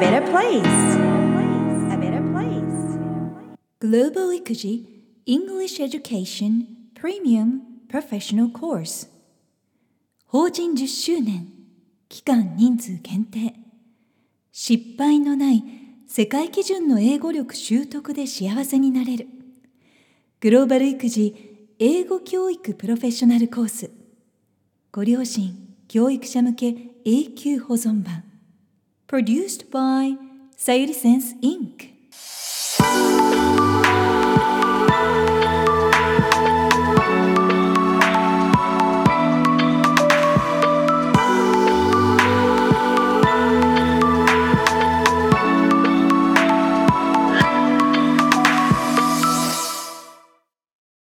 better place. A better place. Global 育児 English Education Premium Professional Course. 法人10周年。期間人数限定。失敗のない世界基準の英語力習得で幸せになれる。グローバル育児英語教育プロフェッショナルコース。ご両親教育者向け永久保存版。Produced by さゆりセンス Inc.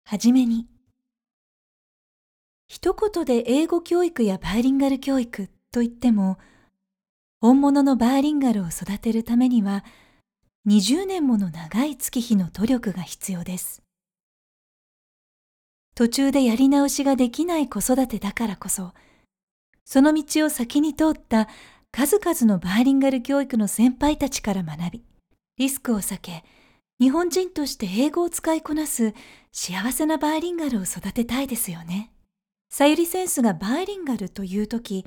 はじめに。一言で英語教育やバイリンガル教育と言っても、本物のバイリンガルを育てるためには、20年もの長い月日の努力が必要です。途中でやり直しができない子育てだからこそ、その道を先に通った数々のバイリンガル教育の先輩たちから学び、リスクを避け、日本人として英語を使いこなす幸せなバイリンガルを育てたいですよね。さゆりセンスがバイリンガルというとき、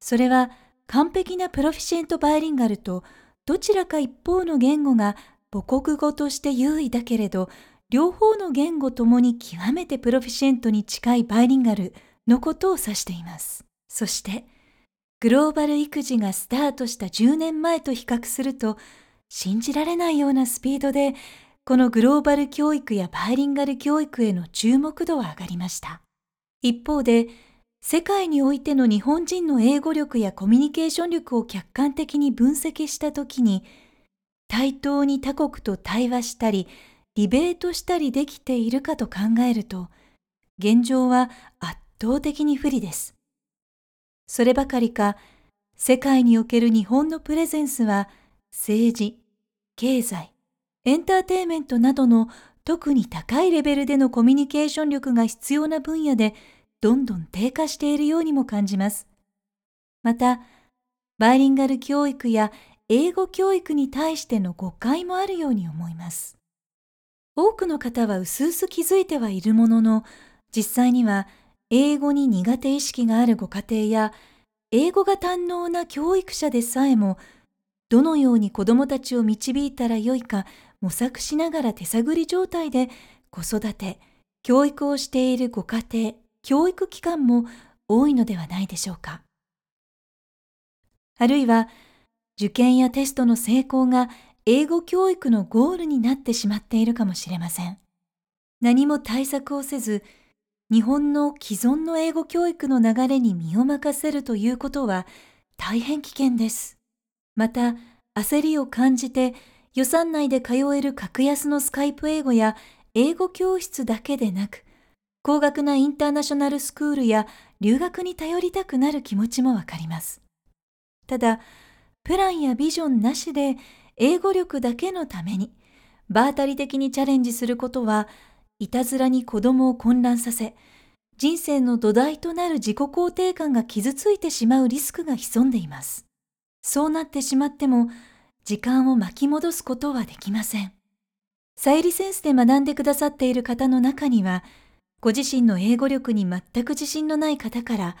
それは完璧なプロフィシエントバイリンガルとどちらか一方の言語が母国語として優位だけれど、両方の言語ともに極めてプロフィシエントに近いバイリンガルのことを指しています。そして、グローバル育児がスタートした10年前と比較すると、信じられないようなスピードで、このグローバル教育やバイリンガル教育への注目度は上がりました。一方で、世界においての日本人の英語力やコミュニケーション力を客観的に分析したときに、対等に他国と対話したり、ディベートしたりできているかと考えると、現状は圧倒的に不利です。そればかりか、世界における日本のプレゼンスは、政治、経済、エンターテイメントなどの特に高いレベルでのコミュニケーション力が必要な分野でどんどん低下しているようにも感じます。また、バイリンガル教育や英語教育に対しての誤解もあるように思います。多くの方は薄々気づいてはいるものの、実際には英語に苦手意識があるご家庭や、英語が堪能な教育者でさえもどのように子供たちを導いたらよいか模索しながら手探り状態で子育て、教育をしているご家庭、教育機関も多いのではないでしょうか。あるいは、受験やテストの成功が英語教育のゴールになってしまっているかもしれません。何も対策をせず、日本の既存の英語教育の流れに身を任せるということは大変危険です。また、焦りを感じて予算内で通える格安のスカイプ英語や英語教室だけでなく、高額なインターナショナルスクールや留学に頼りたくなる気持ちもわかります。ただ、プランやビジョンなしで英語力だけのために、場当たり的にチャレンジすることは、いたずらに子供を混乱させ、人生の土台となる自己肯定感が傷ついてしまうリスクが潜んでいます。そうなってしまっても、時間を巻き戻すことはできません。サイリセンスで学んでくださっている方の中には、ご自身の英語力に全く自信のない方から、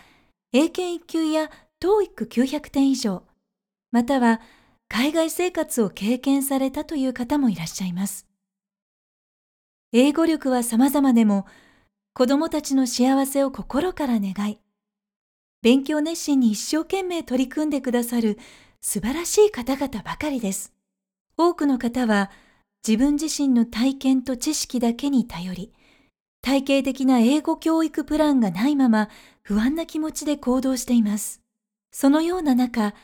英検1級や TOEIC900 点以上、または海外生活を経験されたという方もいらっしゃいます。英語力は様々でも、子供たちの幸せを心から願い、勉強熱心に一生懸命取り組んでくださる素晴らしい方々ばかりです。多くの方は自分自身の体験と知識だけに頼り、体系的な英語教育プランがないまま不安な気持ちで行動しています。そのような中、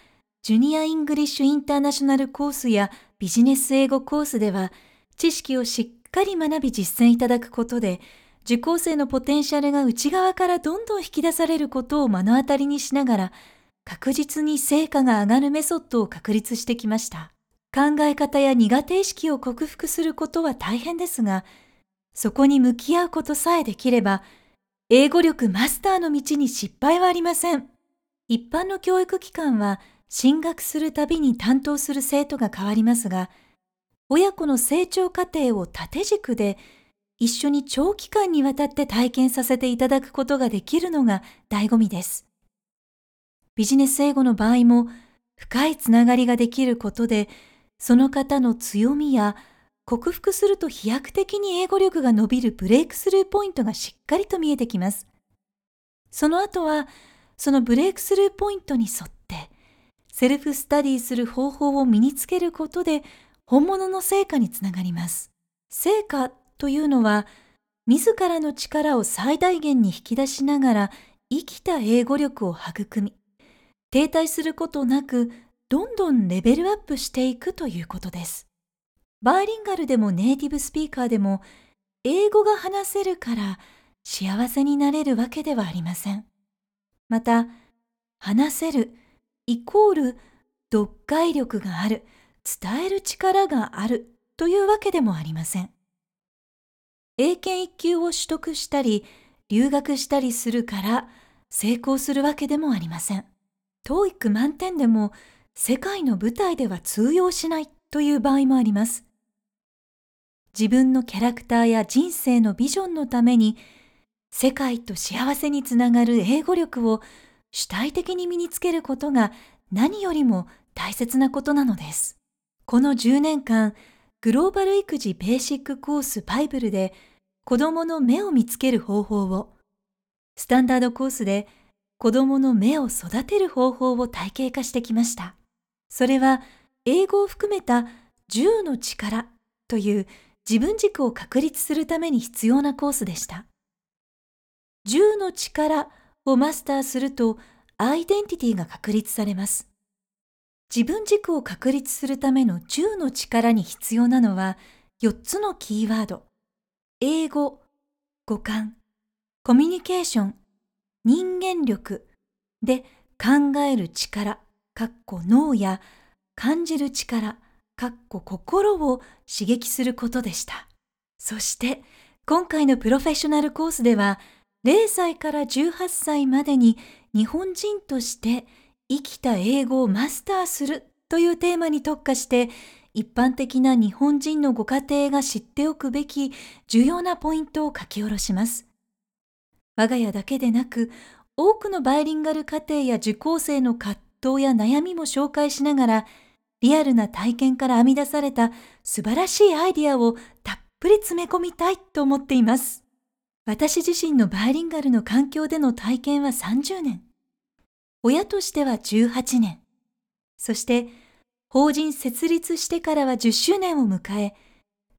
ジュニアイングリッシュインターナショナルコースやビジネス英語コースでは、知識をしっかり学び実践いただくことで、受講生のポテンシャルが内側からどんどん引き出されることを目の当たりにしながら、確実に成果が上がるメソッドを確立してきました。考え方や苦手意識を克服することは大変ですが、そこに向き合うことさえできれば、英語力マスターの道に失敗はありません。一般の教育機関は進学するたびに担当する生徒が変わりますが、親子の成長過程を縦軸で一緒に長期間にわたって体験させていただくことができるのが醍醐味です。ビジネス英語の場合も深いつながりができることで、その方の強みや克服すると飛躍的に英語力が伸びるブレイクスルーポイントがしっかりと見えてきます。その後は、そのブレイクスルーポイントに沿って、セルフスタディする方法を身につけることで本物の成果につながります。成果というのは、自らの力を最大限に引き出しながら生きた英語力を育み、停滞することなく、どんどんレベルアップしていくということです。バイリンガルでもネイティブスピーカーでも、英語が話せるから幸せになれるわけではありません。また、話せるイコール読解力がある。伝える力があるというわけでもありません。英検一級を取得したり、留学したりするから成功するわけでもありません。TOEIC 満点でも世界の舞台では通用しないという場合もあります。自分のキャラクターや人生のビジョンのために世界と幸せにつながる英語力を主体的に身につけることが何よりも大切なことなのです。この10年間、グローバル育児ベーシックコースバイブルで子供の目を見つける方法を、スタンダードコースで子供の目を育てる方法を体系化してきました。それは英語を含めた10の力という自分軸を確立するために必要なコースでした。10の力をマスターするとアイデンティティが確立されます。自分軸を確立するための10の力に必要なのは4つのキーワード。英語、五感、コミュニケーション、人間力で考える力、かっこ脳や感じる力、かっこ心を刺激することでした。そして今回のプロフェッショナルコースでは0歳から18歳までに日本人として生きた英語をマスターするというテーマに特化して一般的な日本人のご家庭が知っておくべき重要なポイントを書き下ろします。我が家だけでなく多くのバイリンガル家庭や受講生の葛藤や悩みも紹介しながらリアルな体験から編み出された素晴らしいアイディアをたっぷり詰め込みたいと思っています。私自身のバイリンガルの環境での体験は30年。親としては18年、そして法人設立してからは10周年を迎え、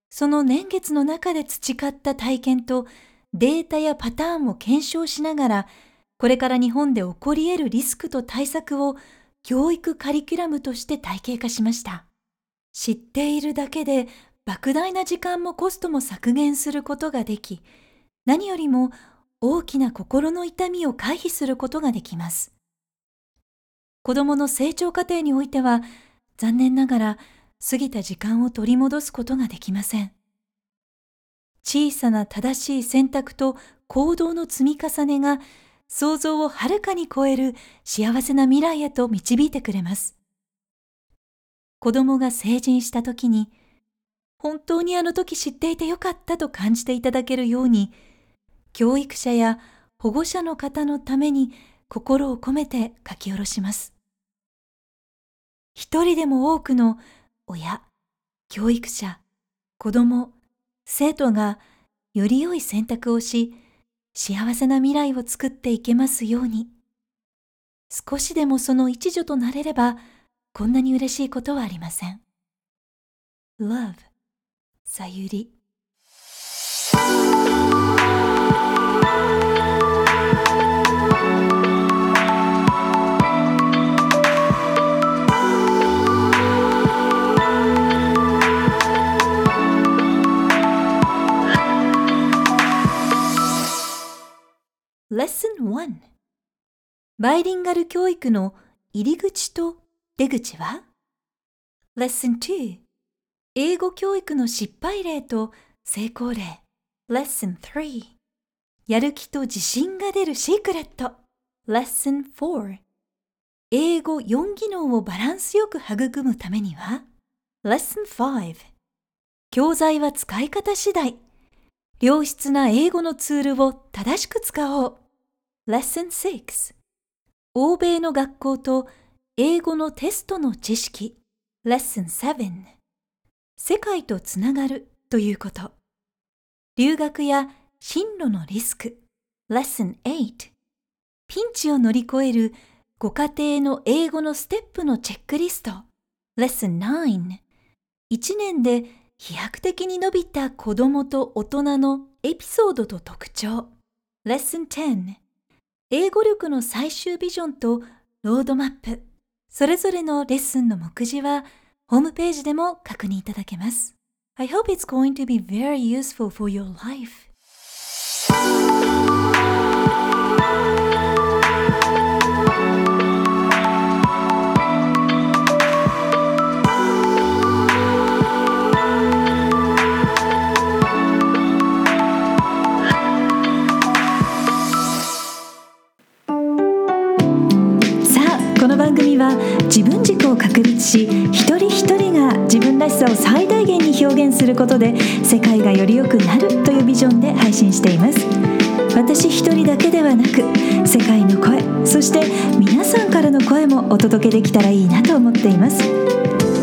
その年月の中で培った体験とデータやパターンを検証しながら、これから日本で起こり得るリスクと対策を教育カリキュラムとして体系化しました。知っているだけで莫大な時間もコストも削減することができ、何よりも大きな心の痛みを回避することができます。子供の成長過程においては、残念ながら過ぎた時間を取り戻すことができません。小さな正しい選択と行動の積み重ねが想像をはるかに超える幸せな未来へと導いてくれます。子供が成人した時に、本当にあの時知っていてよかったと感じていただけるように、教育者や保護者の方のために心を込めて書き下ろします。一人でも多くの親、教育者、子供、生徒がより良い選択をし、幸せな未来を作っていけますように。少しでもその一助となれれば、こんなに嬉しいことはありません。Love さゆりバイリンガル教育の入り口と出口は ?Lesson 2英語教育の失敗例と成功例。Lesson 3やる気と自信が出るシークレット。Lesson 4英語4技能をバランスよく育むためには？Lesson 5教材は使い方次第。良質な英語のツールを正しく使おう。Lesson 6欧米の学校と英語のテストの知識。Lesson 7世界とつながるということ。留学や進路のリスク。Lesson 8ピンチを乗り越えるご家庭の英語のステップのチェックリスト。Lesson 9 1年で飛躍的に伸びた子供と大人のエピソードと特徴。Lesson 10英語力の最終ビジョンとロードマップ。それぞれのレッスンの目次はホームページでも確認いただけます。I hope it's going to be very useful for your life. しさを最大限に表現することで世界がより良くなるというビジョンで配信しています。私一人だけではなく世界の声そして皆さんからの声もお届けできたらいいなと思っています。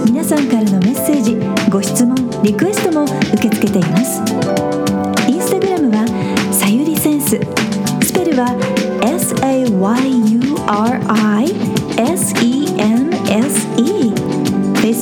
皆さんからのメッセージご質問リクエストも受け付けています。インスタグラムはさゆりセンス。スペルは SAYURI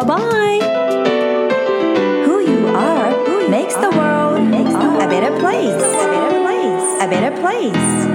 Bye bye Who you are who makes the world a better place. A better place. A better place.